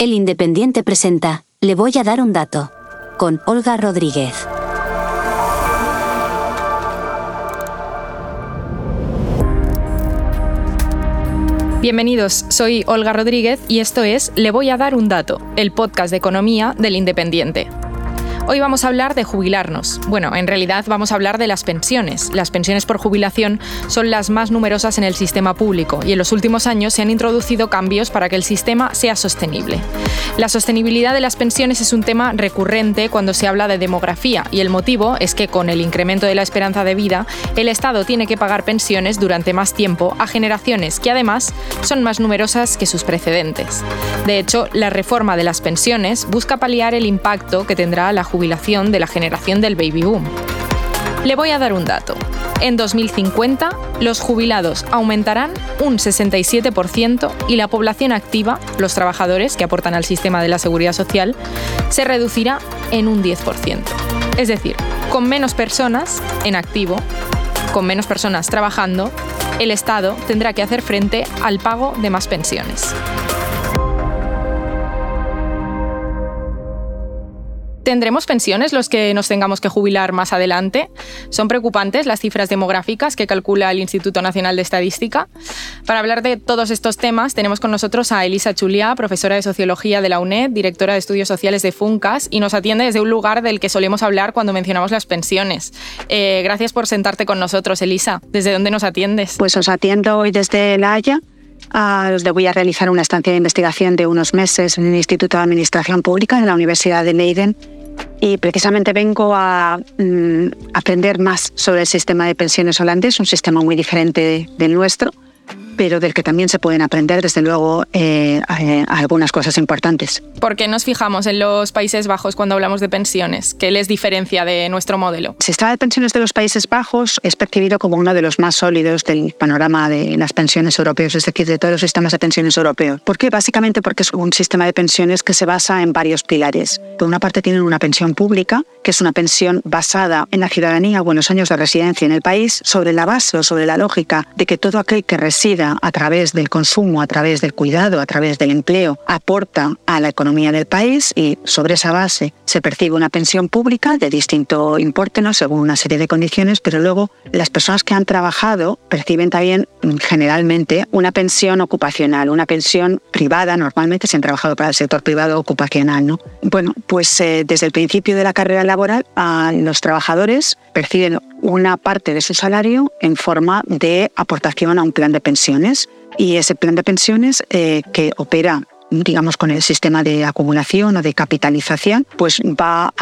El Independiente presenta Le voy a dar un dato. Con Olga Rodríguez. Bienvenidos, soy Olga Rodríguez y esto es Le voy a dar un dato, el podcast de economía del Independiente. Hoy vamos a hablar de jubilarnos. Bueno, en realidad vamos a hablar de las pensiones. Las pensiones por jubilación son las más numerosas en el sistema público y en los últimos años se han introducido cambios para que el sistema sea sostenible. La sostenibilidad de las pensiones es un tema recurrente cuando se habla de demografía y el motivo es que con el incremento de la esperanza de vida, el Estado tiene que pagar pensiones durante más tiempo a generaciones que además son más numerosas que sus precedentes. De hecho, la reforma de las pensiones busca paliar el impacto que tendrá la jubilación de la generación del baby boom. Le voy a dar un dato. En 2050, los jubilados aumentarán un 67% y la población activa, los trabajadores que aportan al sistema de la seguridad social, se reducirá en un 10%. Es decir, con menos personas en activo, con menos personas trabajando, el Estado tendrá que hacer frente al pago de más pensiones. ¿Tendremos pensiones los que nos tengamos que jubilar más adelante? ¿Son preocupantes las cifras demográficas que calcula el Instituto Nacional de Estadística? Para hablar de todos estos temas tenemos con nosotros a Elisa Chulia, profesora de Sociología de la UNED, directora de Estudios Sociales de FUNCAS y nos atiende desde un lugar del que solemos hablar cuando mencionamos las pensiones. Eh, gracias por sentarte con nosotros, Elisa. ¿Desde dónde nos atiendes? Pues os atiendo hoy desde La Haya. Ah, voy a realizar una estancia de investigación de unos meses en el Instituto de Administración Pública de la Universidad de Leiden y precisamente vengo a mm, aprender más sobre el sistema de pensiones holandés, un sistema muy diferente del nuestro pero del que también se pueden aprender, desde luego, eh, eh, algunas cosas importantes. ¿Por qué nos fijamos en los Países Bajos cuando hablamos de pensiones? ¿Qué les diferencia de nuestro modelo? El sistema de pensiones de los Países Bajos es percibido como uno de los más sólidos del panorama de las pensiones europeos, es decir, de todos los sistemas de pensiones europeos. ¿Por qué? Básicamente porque es un sistema de pensiones que se basa en varios pilares. Por una parte tienen una pensión pública, que es una pensión basada en la ciudadanía o en los años de residencia en el país, sobre la base o sobre la lógica de que todo aquel que resida a través del consumo, a través del cuidado, a través del empleo, aporta a la economía del país y sobre esa base se percibe una pensión pública de distinto importe, ¿no? según una serie de condiciones, pero luego las personas que han trabajado perciben también mm, generalmente una pensión ocupacional, una pensión privada, normalmente se han trabajado para el sector privado ocupacional. ¿no? Bueno, pues eh, desde el principio de la carrera laboral los trabajadores perciben una parte de su salario en forma de aportación a un plan de pensiones. Y ese plan de pensiones eh, que opera digamos, con el sistema de acumulación o de capitalización, pues va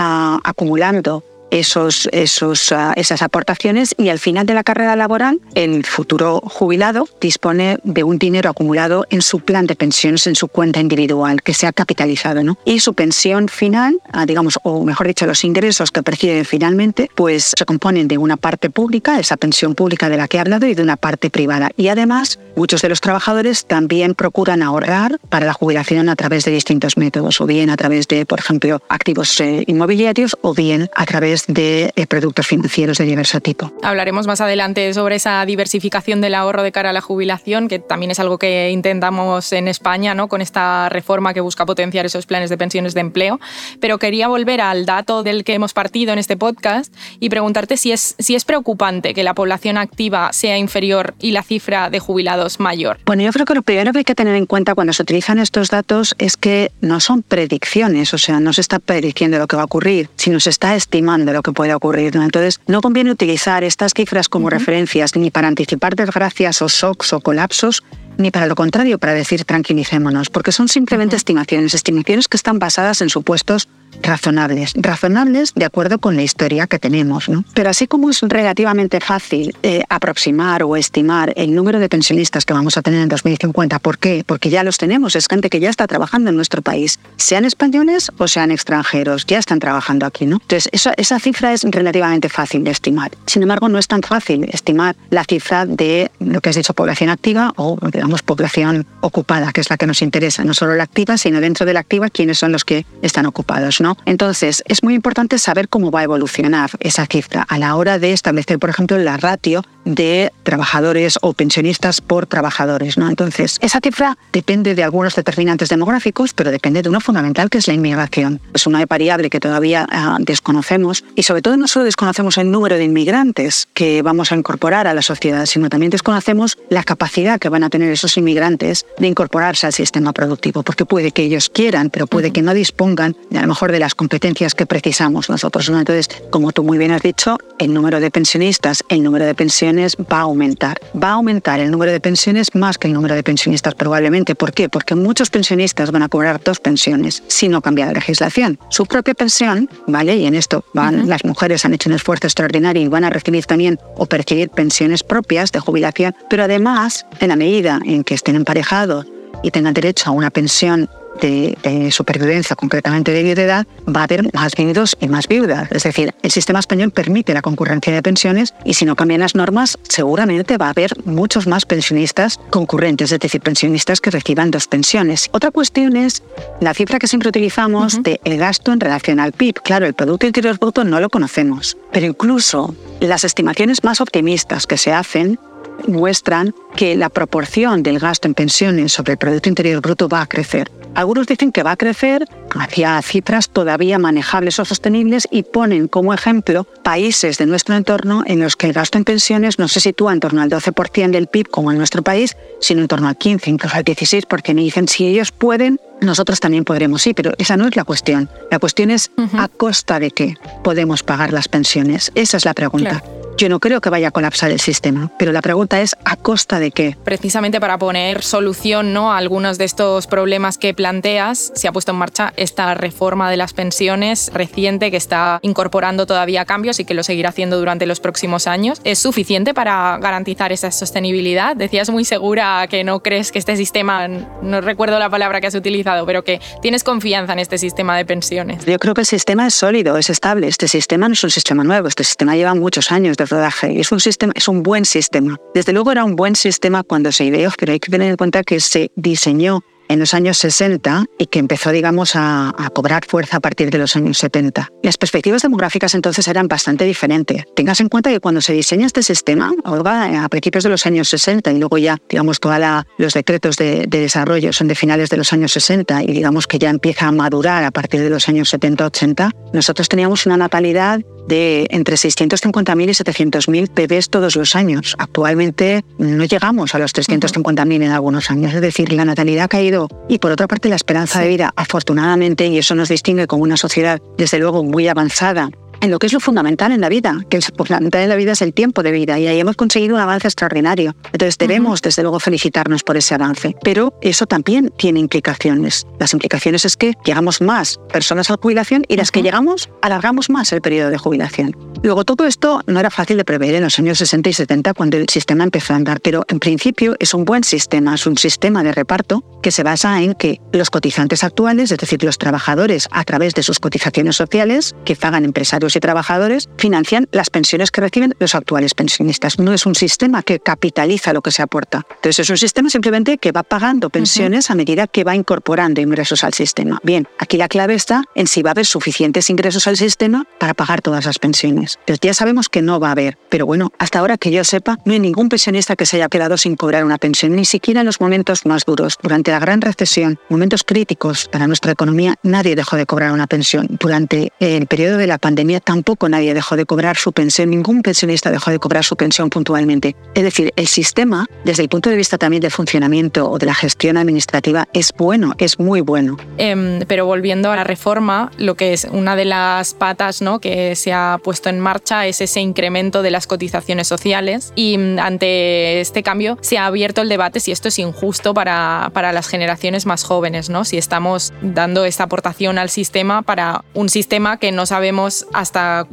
acumulando esos, esos, ah, esas aportaciones y al final de la carrera laboral el futuro jubilado dispone de un dinero acumulado en su plan de pensiones, en su cuenta individual, que se ha capitalizado. ¿no? Y su pensión final, ah, digamos, o mejor dicho, los ingresos que percibe finalmente, pues se componen de una parte pública, esa pensión pública de la que he hablado, y de una parte privada. Y además, muchos de los trabajadores también procuran ahorrar para la jubilación a través de distintos métodos, o bien a través de, por ejemplo, activos eh, inmobiliarios, o bien a través de eh, productos financieros de diverso tipo. Hablaremos más adelante sobre esa diversificación del ahorro de cara a la jubilación, que también es algo que intentamos en España ¿no? con esta reforma que busca potenciar esos planes de pensiones de empleo. Pero quería volver al dato del que hemos partido en este podcast y preguntarte si es, si es preocupante que la población activa sea inferior y la cifra de jubilados mayor. Bueno, yo creo que lo primero que hay que tener en cuenta cuando se utilizan estos datos es que no son predicciones, o sea, no se está prediciendo lo que va a ocurrir, sino se está estimando de lo que puede ocurrir. Entonces, no conviene utilizar estas cifras como referencias ni para anticipar desgracias o shocks o colapsos, ni para lo contrario, para decir tranquilicémonos, porque son simplemente estimaciones, estimaciones que están basadas en supuestos razonables, razonables de acuerdo con la historia que tenemos. ¿no? Pero así como es relativamente fácil eh, aproximar o estimar el número de pensionistas que vamos a tener en 2050, ¿por qué? Porque ya los tenemos, es gente que ya está trabajando en nuestro país, sean españoles o sean extranjeros, ya están trabajando aquí. ¿no? Entonces, esa, esa cifra es relativamente fácil de estimar. Sin embargo, no es tan fácil estimar la cifra de lo que has dicho, población activa o, digamos, población ocupada, que es la que nos interesa, no solo la activa, sino dentro de la activa, quiénes son los que están ocupados. Entonces, es muy importante saber cómo va a evolucionar esa cifra a la hora de establecer, por ejemplo, la ratio de trabajadores o pensionistas por trabajadores. ¿no? Entonces, esa cifra depende de algunos determinantes demográficos, pero depende de uno fundamental que es la inmigración. Es una variable que todavía ah, desconocemos y sobre todo no solo desconocemos el número de inmigrantes que vamos a incorporar a la sociedad, sino también desconocemos la capacidad que van a tener esos inmigrantes de incorporarse al sistema productivo, porque puede que ellos quieran, pero puede que no dispongan a lo mejor de las competencias que precisamos nosotros. Entonces, como tú muy bien has dicho, el número de pensionistas, el número de pensiones va a aumentar. Va a aumentar el número de pensiones más que el número de pensionistas probablemente. ¿Por qué? Porque muchos pensionistas van a cobrar dos pensiones si no cambia la legislación. Su propia pensión, ¿vale? Y en esto van, las mujeres han hecho un esfuerzo extraordinario y van a recibir también o percibir pensiones propias de jubilación, pero además, en la medida en que estén emparejados y tengan derecho a una pensión de, supervivencia, concretamente de viudedad, va a haber más viudos y más viudas. Es decir, el sistema español permite la concurrencia de pensiones y si no cambian las normas, seguramente va a haber muchos más pensionistas concurrentes, es decir, pensionistas que reciban dos pensiones. Otra cuestión es la cifra que siempre utilizamos de el gasto en relación al PIB. Claro, el Producto Interior Bruto no lo conocemos, pero incluso las estimaciones más optimistas que se hacen muestran que la proporción del gasto en pensiones sobre el Producto Interior Bruto va a crecer. Algunos dicen que va a crecer hacia cifras todavía manejables o sostenibles y ponen como ejemplo países de nuestro entorno en los que el gasto en pensiones no se sitúa en torno al 12% del PIB como en nuestro país, sino en torno al 15, incluso al 16, porque me dicen si ellos pueden, nosotros también podremos, sí, pero esa no es la cuestión. La cuestión es a costa de qué podemos pagar las pensiones. Esa es la pregunta. Yo no creo que vaya a colapsar el sistema, pero la pregunta es ¿a costa de qué? Precisamente para poner solución ¿no? a algunos de estos problemas que planteas, se ha puesto en marcha esta reforma de las pensiones reciente que está incorporando todavía cambios y que lo seguirá haciendo durante los próximos años. ¿Es suficiente para garantizar esa sostenibilidad? Decías muy segura que no crees que este sistema, no recuerdo la palabra que has utilizado, pero que tienes confianza en este sistema de pensiones. Yo creo que el sistema es sólido, es estable. Este sistema no es un sistema nuevo, este sistema lleva muchos años de rodaje. Es un, sistema, es un buen sistema. Desde luego era un buen sistema cuando se ideó, pero hay que tener en cuenta que se diseñó en los años 60 y que empezó, digamos, a, cobrar fuerza a partir de los años 70. Las perspectivas demográficas entonces eran bastante diferentes. Tengas en cuenta que cuando se diseña este sistema, a principios de los años 60 y luego ya, digamos, todos los decretos de, desarrollo son de finales de los años 60 y digamos que ya empieza a madurar a partir de los años 70-80, nosotros teníamos una natalidad de entre 650.000 y 700.000 bebés todos los años. Actualmente no llegamos a los 350.000 en algunos años, es decir, la natalidad ha caído y por otra parte la esperanza de vida, afortunadamente, y eso nos distingue como una sociedad desde luego muy avanzada en lo que es lo fundamental en la vida, que lo fundamental en la vida es el tiempo de vida y ahí hemos conseguido un avance extraordinario. Entonces debemos, desde luego, felicitarnos por ese avance. Pero eso también tiene implicaciones. Las implicaciones es que llegamos más personas a la jubilación y las que llegamos alargamos más el periodo de jubilación. Luego, todo esto no era fácil de prever en los años 60 y 70 cuando el sistema empezó a andar, pero en principio es un buen sistema, es un sistema de reparto que se basa en que los cotizantes actuales, es decir, los trabajadores a través de sus cotizaciones sociales que pagan empresarios y trabajadores financian las pensiones que reciben los actuales pensionistas. No es un sistema que capitaliza lo que se aporta. Entonces es un sistema simplemente que va pagando pensiones a medida que va incorporando ingresos al sistema. Bien, aquí la clave está en si va a haber suficientes ingresos al sistema para pagar todas las pensiones. Entonces ya sabemos que no va a haber, pero bueno, hasta ahora que yo sepa, no hay ningún pensionista que se haya quedado sin cobrar una pensión, ni siquiera en los momentos más duros. Durante la gran recesión, momentos críticos para nuestra economía, nadie dejó de cobrar una pensión. Durante el periodo de la pandemia tampoco nadie dejó de cobrar su pensión, ningún pensionista dejó de cobrar su pensión puntualmente. Es decir, el sistema, desde el punto de vista también del funcionamiento o de la gestión administrativa, es bueno, es muy bueno. Em, pero volviendo a la reforma, lo que es una de las patas ¿no? que se ha puesto en marcha es ese incremento de las cotizaciones sociales y mm, ante este cambio se ha abierto el debate si esto es injusto para, para las generaciones más jóvenes, ¿no? si estamos dando esta aportación al sistema para un sistema que no sabemos hasta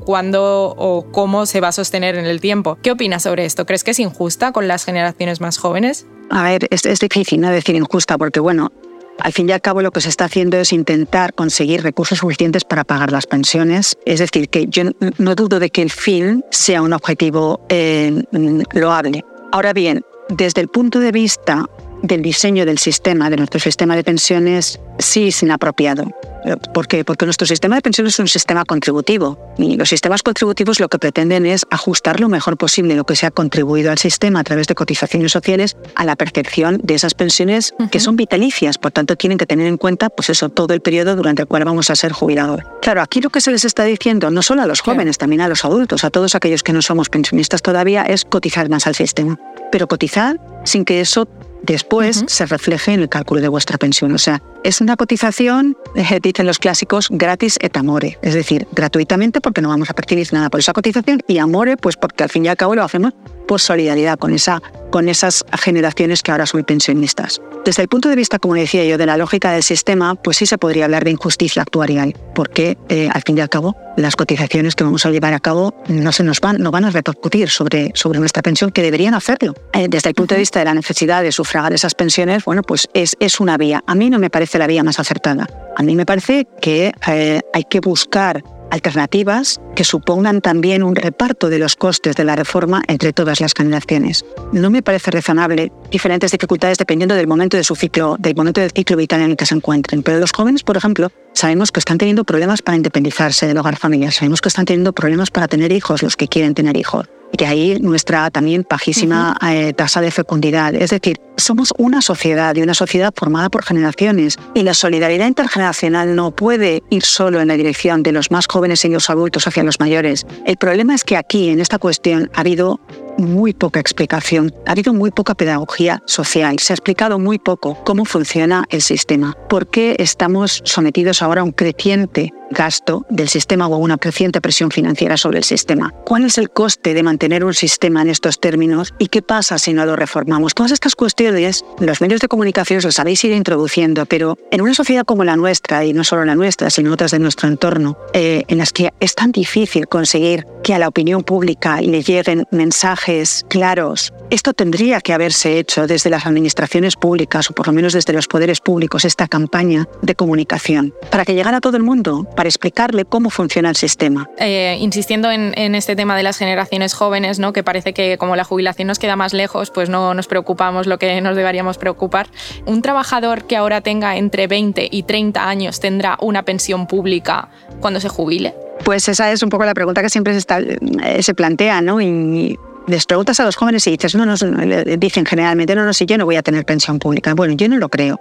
cuándo o cómo se va a sostener en el tiempo. ¿Qué opinas sobre esto? ¿Crees que es injusta con las generaciones más jóvenes? A ver, es, es difícil no decir injusta porque, bueno, al fin y al cabo lo que se está haciendo es intentar conseguir recursos suficientes para pagar las pensiones. Es decir, que yo no dudo de que el fin sea un objetivo eh, loable. Ahora bien, desde el punto de vista del diseño del sistema, de nuestro sistema de pensiones, sí es inapropiado. ¿Por qué? Porque nuestro sistema de pensiones es un sistema contributivo y los sistemas contributivos lo que pretenden es ajustar lo mejor posible lo que se ha contribuido al sistema a través de cotizaciones sociales a la percepción de esas pensiones que son vitalicias, por tanto tienen que tener en cuenta pues eso todo el periodo durante el cual vamos a ser jubilados. Claro, aquí lo que se les está diciendo no solo a los jóvenes, también a los adultos, a todos aquellos que no somos pensionistas todavía es cotizar más al sistema, pero cotizar sin que eso después se refleje en el cálculo de vuestra pensión. O sea, es una cotización, eh, dicen los clásicos, gratis et amore, es decir, gratuitamente porque no vamos a percibir nada por esa cotización y amore, pues porque al fin y al cabo lo hacemos por solidaridad con, esa, con esas generaciones que ahora son pensionistas. Desde el punto de vista, como decía yo, de la lógica del sistema, pues sí se podría hablar de injusticia actuarial, porque eh, al fin y al cabo las cotizaciones que vamos a llevar a cabo no se nos van, no van a repercutir sobre, sobre nuestra pensión, que deberían hacerlo. Eh, desde el punto de vista de la necesidad de sufragar esas pensiones, bueno, pues es, es una vía. A mí no me parece la vía más acertada. A mí me parece que eh, hay que buscar alternativas que supongan también un reparto de los costes de la reforma entre todas las generaciones. No me parece razonable diferentes dificultades dependiendo del momento de su ciclo, del momento del ciclo vital en el que se encuentren. Pero los jóvenes, por ejemplo, sabemos que están teniendo problemas para independizarse del hogar familiar, sabemos que están teniendo problemas para tener hijos los que quieren tener hijos. Y ahí nuestra también bajísima eh, tasa de fecundidad. Es decir, somos una sociedad y una sociedad formada por generaciones. Y la solidaridad intergeneracional no puede ir solo en la dirección de los más jóvenes y los adultos hacia los mayores. El problema es que aquí, en esta cuestión, ha habido muy poca explicación, ha habido muy poca pedagogía social, se ha explicado muy poco cómo funciona el sistema, por qué estamos sometidos ahora a un creciente gasto del sistema o a una creciente presión financiera sobre el sistema. ¿Cuál es el coste de mantener un sistema en estos términos y qué pasa si no lo reformamos? Todas estas cuestiones los medios de comunicación los habéis ido introduciendo, pero en una sociedad como la nuestra, y no solo la nuestra, sino otras de nuestro entorno, eh, en las que es tan difícil conseguir que a la opinión pública le lleguen mensajes claros. Esto tendría que haberse hecho desde las administraciones públicas o por lo menos desde los poderes públicos, esta campaña de comunicación, para que llegara a todo el mundo, para explicarle cómo funciona el sistema. Eh, insistiendo en, este tema de las generaciones jóvenes, ¿no? que parece que como la jubilación nos queda más lejos, pues no nos preocupamos lo que nos deberíamos preocupar. Un trabajador que ahora tenga entre 20 y 30 años tendrá una pensión pública cuando se jubile. Pues esa es un poco la pregunta que siempre se, está, eh, se plantea, ¿no? Y les preguntas a los jóvenes y dices, no, no, dicen generalmente, no, no, si yo no voy a tener pensión pública. Bueno, yo no lo creo.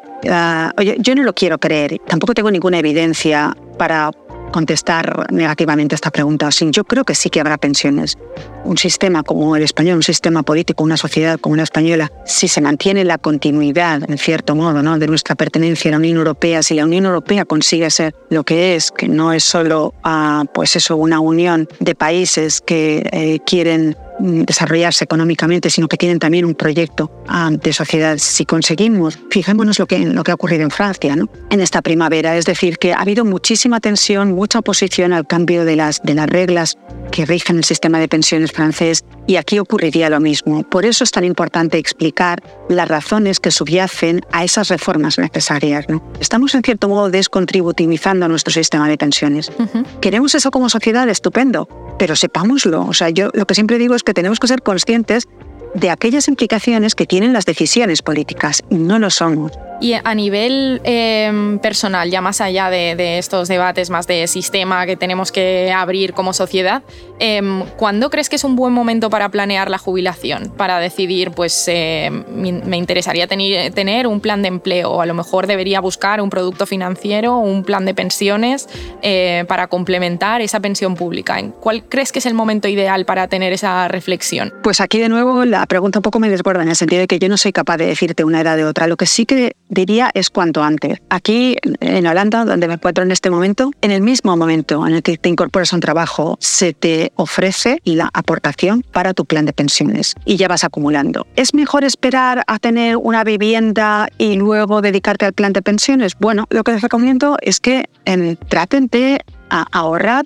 Oye, yo no lo quiero creer. Tampoco tengo ninguna evidencia para contestar negativamente esta pregunta. Yo creo que sí que habrá pensiones. Un sistema como el español, un sistema político, una sociedad como la española, si se mantiene la continuidad, en cierto modo, ¿no? de nuestra pertenencia a la Unión Europea, si la Unión Europea consigue ser lo que es, que no es solo ah, pues eso, una unión de países que eh, quieren desarrollarse económicamente, sino que tienen también un proyecto ah, de sociedad. Si conseguimos, fijémonos lo que, lo que ha ocurrido en Francia ¿no? en esta primavera, es decir, que ha habido muchísima tensión, mucha oposición al cambio de las, de las reglas que rigen el sistema de pensiones francés y aquí ocurriría lo mismo. Por eso es tan importante explicar las razones que subyacen a esas reformas necesarias. ¿no? Estamos en cierto modo descontributivizando nuestro sistema de pensiones. ¿Queremos eso como sociedad? Estupendo, pero sepámoslo. O sea, yo lo que siempre digo es que tenemos que ser conscientes de aquellas implicaciones que tienen las decisiones políticas. No lo somos. Y a nivel em, personal, ya más allá de, estos debates más de sistema que tenemos que abrir como sociedad, em, ¿cuándo crees que es un buen momento para planear la jubilación? Para decidir, pues em, me interesaría tener un plan de empleo, o a lo mejor debería buscar un producto financiero, un plan de pensiones eh, para complementar esa pensión pública. ¿Cuál crees que es el momento ideal para tener esa reflexión? Pues aquí de nuevo la pregunta un poco me desborda en el sentido de que yo no soy capaz de decirte una edad de otra. Lo que sí que diría es cuanto antes. Aquí en Holanda, donde me encuentro en este momento, en el mismo momento en el que te incorporas a un trabajo, se te ofrece la aportación para tu plan de pensiones y ya vas acumulando. ¿Es mejor esperar a tener una vivienda y luego dedicarte al plan de pensiones? Bueno, lo que les recomiendo es que en, traten de ahorrar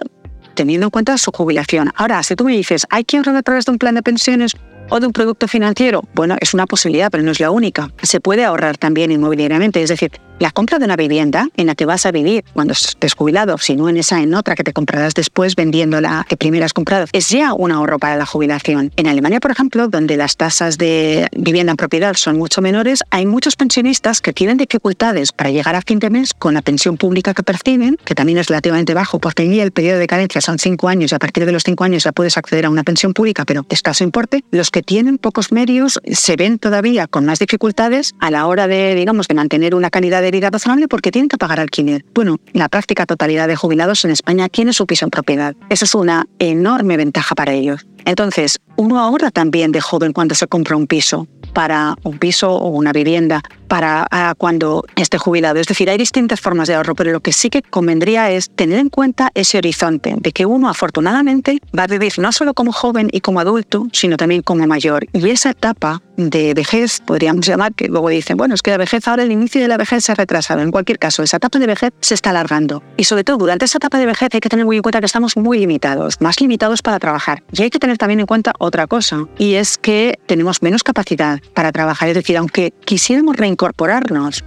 teniendo en cuenta su jubilación. Ahora, si tú me dices, ¿hay que ahorrar a través de un plan de pensiones? O de un producto financiero? Bueno, es una posibilidad, pero no es la única. Se puede ahorrar también inmobiliariamente, es decir, La compra de una vivienda en la que vas a vivir cuando estés jubilado, si no en esa, en otra que te comprarás después vendiendo la que primero has comprado, es ya un ahorro para la jubilación. En Alemania, por ejemplo, donde las tasas de vivienda en propiedad son mucho menores, hay muchos pensionistas que tienen dificultades para llegar a fin de mes con la pensión pública que perciben, que también es relativamente bajo, porque allí el periodo de carencia son cinco años y a partir de los cinco años ya puedes acceder a una pensión pública, pero escaso importe. Los que tienen pocos medios se ven todavía con más dificultades a la hora de, digamos, de mantener una calidad de vida razonable porque tienen que pagar alquiler. Bueno, la práctica totalidad de jubilados en España tiene su piso en propiedad. Esa es una enorme ventaja para ellos. Entonces, uno ahorra también de joven cuando se compra un piso para un piso o una vivienda para ah, cuando esté jubilado. Es decir, hay distintas formas de ahorro, pero lo que sí que convendría es tener en cuenta ese horizonte de que uno afortunadamente va a vivir no solo como joven y como adulto, sino también como mayor. Y esa etapa de vejez, podríamos llamar, que luego dicen, bueno, es que la vejez ahora el inicio de la vejez se ha retrasado. En cualquier caso, esa etapa de vejez se está alargando. Y sobre todo, durante esa etapa de vejez hay que tener muy en cuenta que estamos muy limitados, más limitados para trabajar. Y hay que tener también en cuenta otra cosa, y es que tenemos menos capacidad para trabajar. Es decir, aunque quisiéramos reincorporarnos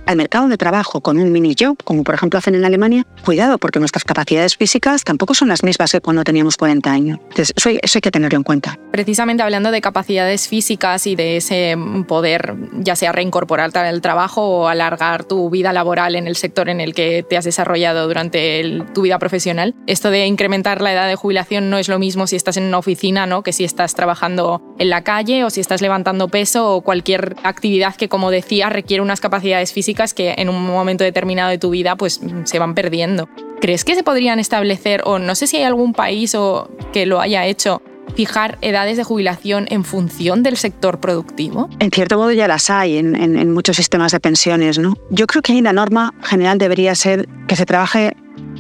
al mercado de trabajo con un mini job, como por ejemplo hacen en Alemania, cuidado, porque nuestras capacidades físicas tampoco son las mismas que cuando teníamos 40 años. Entonces, eso hay que tenerlo en cuenta. Precisamente hablando de capacidades físicas y de ese poder ya sea reincorporarte al trabajo o alargar tu vida laboral en el sector en el que te has desarrollado durante tu vida profesional. Esto de incrementar la edad de jubilación no es lo mismo si estás en una oficina, ¿no? que si estás trabajando en la calle o si estás levantando peso o cualquier actividad que, como decía, requiere unas capacidades físicas que en un momento determinado de tu vida pues se van perdiendo. ¿Crees que se podrían establecer, o no sé si hay algún país o que lo haya hecho, fijar edades de jubilación en función del sector productivo? En cierto modo ya las hay en, muchos sistemas de pensiones. ¿no? Yo creo que ahí la norma general debería ser que se trabaje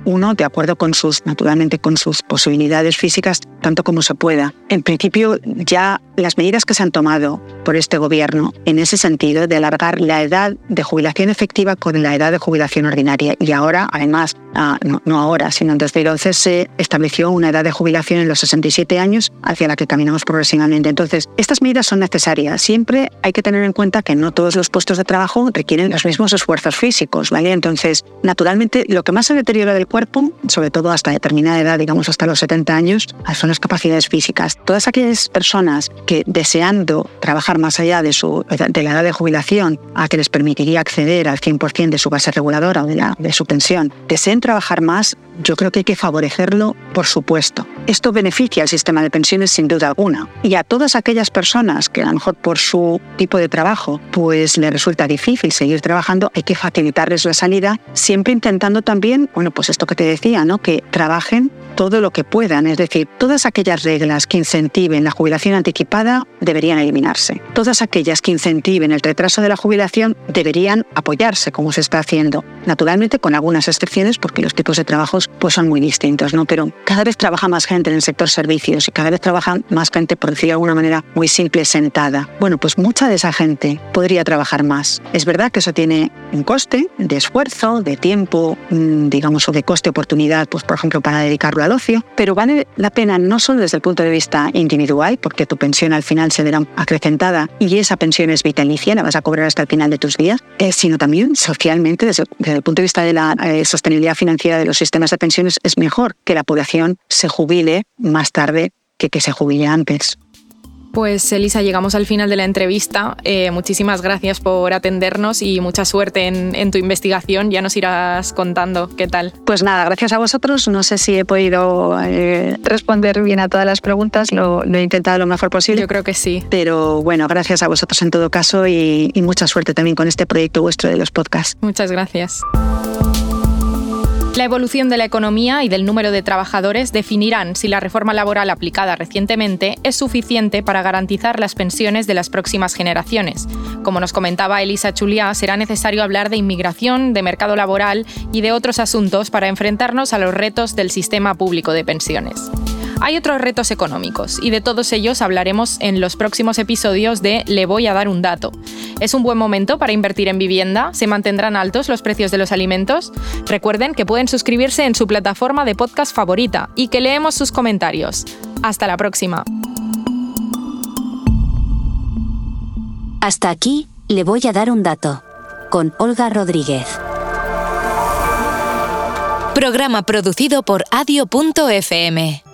uno de acuerdo con sus, naturalmente, con sus posibilidades físicas, tanto como se pueda. En principio, ya las medidas que se han tomado por este gobierno en ese sentido de alargar la edad de jubilación efectiva con la edad de jubilación ordinaria. Y ahora, además, ah, no, ahora, sino en 2011 se estableció una edad de jubilación en los 67 años hacia la que caminamos progresivamente. Entonces, estas medidas son necesarias. Siempre hay que tener en cuenta que no todos los puestos de trabajo requieren los mismos esfuerzos físicos, ¿vale? Entonces, naturalmente, lo que más se deteriora del cuerpo, sobre todo hasta determinada edad, digamos hasta los 70 años, son las capacidades físicas. Todas aquellas personas que deseando trabajar más allá de, su, de la edad de jubilación, a que les permitiría acceder al 100% de su base reguladora o de, su pensión, deseen trabajar más, yo creo que hay que favorecerlo, por supuesto. Esto beneficia al sistema de pensiones sin duda alguna. Y a todas aquellas personas que a lo mejor por su tipo de trabajo pues les resulta difícil seguir trabajando, hay que facilitarles la salida, siempre intentando también, bueno, pues esto que te decía, ¿no? que trabajen todo lo que puedan. Es decir, todas aquellas reglas que incentiven la jubilación anticipada deberían eliminarse. Todas aquellas que incentiven el retraso de la jubilación deberían apoyarse, como se está haciendo. Naturalmente, con algunas excepciones, porque los tipos de trabajos pues, son muy distintos, ¿no? Pero cada vez trabaja más gente en el sector servicios y cada vez trabaja más gente, por decirlo de alguna manera, muy simple, sentada. Bueno, pues mucha de esa gente podría trabajar más. Es verdad que eso tiene un coste de esfuerzo, de tiempo, mm, digamos, o de coste-oportunidad, pues por ejemplo, para dedicarlo pero vale la pena no solo desde el punto de vista individual, porque tu pensión al final se verá acrecentada y esa pensión es vitalicia, la vas a cobrar hasta el final de tus días, eh, sino también socialmente, desde, el punto de vista de la eh, sostenibilidad financiera de los sistemas de pensiones, es mejor que la población se jubile más tarde que que se jubile antes. Pues Elisa, llegamos al final de la entrevista. Eh, muchísimas gracias por atendernos y mucha suerte en, tu investigación. Ya nos irás contando qué tal. Pues nada, gracias a vosotros. No sé si he podido eh, responder bien a todas las preguntas. Lo, he intentado lo mejor posible. Yo creo que sí. Pero bueno, gracias a vosotros en todo caso y mucha suerte también con este proyecto vuestro de los podcasts. Muchas gracias. La evolución de la economía y del número de trabajadores definirán si la reforma laboral aplicada recientemente es suficiente para garantizar las pensiones de las próximas generaciones. Como nos comentaba Elisa Chuliá, será necesario hablar de inmigración, de mercado laboral y de otros asuntos para enfrentarnos a los retos del sistema público de pensiones. Hay otros retos económicos y de todos ellos hablaremos en los próximos episodios de Le voy a dar un dato. ¿Es un buen momento para invertir en vivienda? ¿Se mantendrán altos los precios de los alimentos? Recuerden que pueden suscribirse en su plataforma de podcast favorita y que leemos sus comentarios. Hasta la próxima. Hasta aquí, le voy a dar un dato. Con Olga Rodríguez. Programa producido por adio.fm.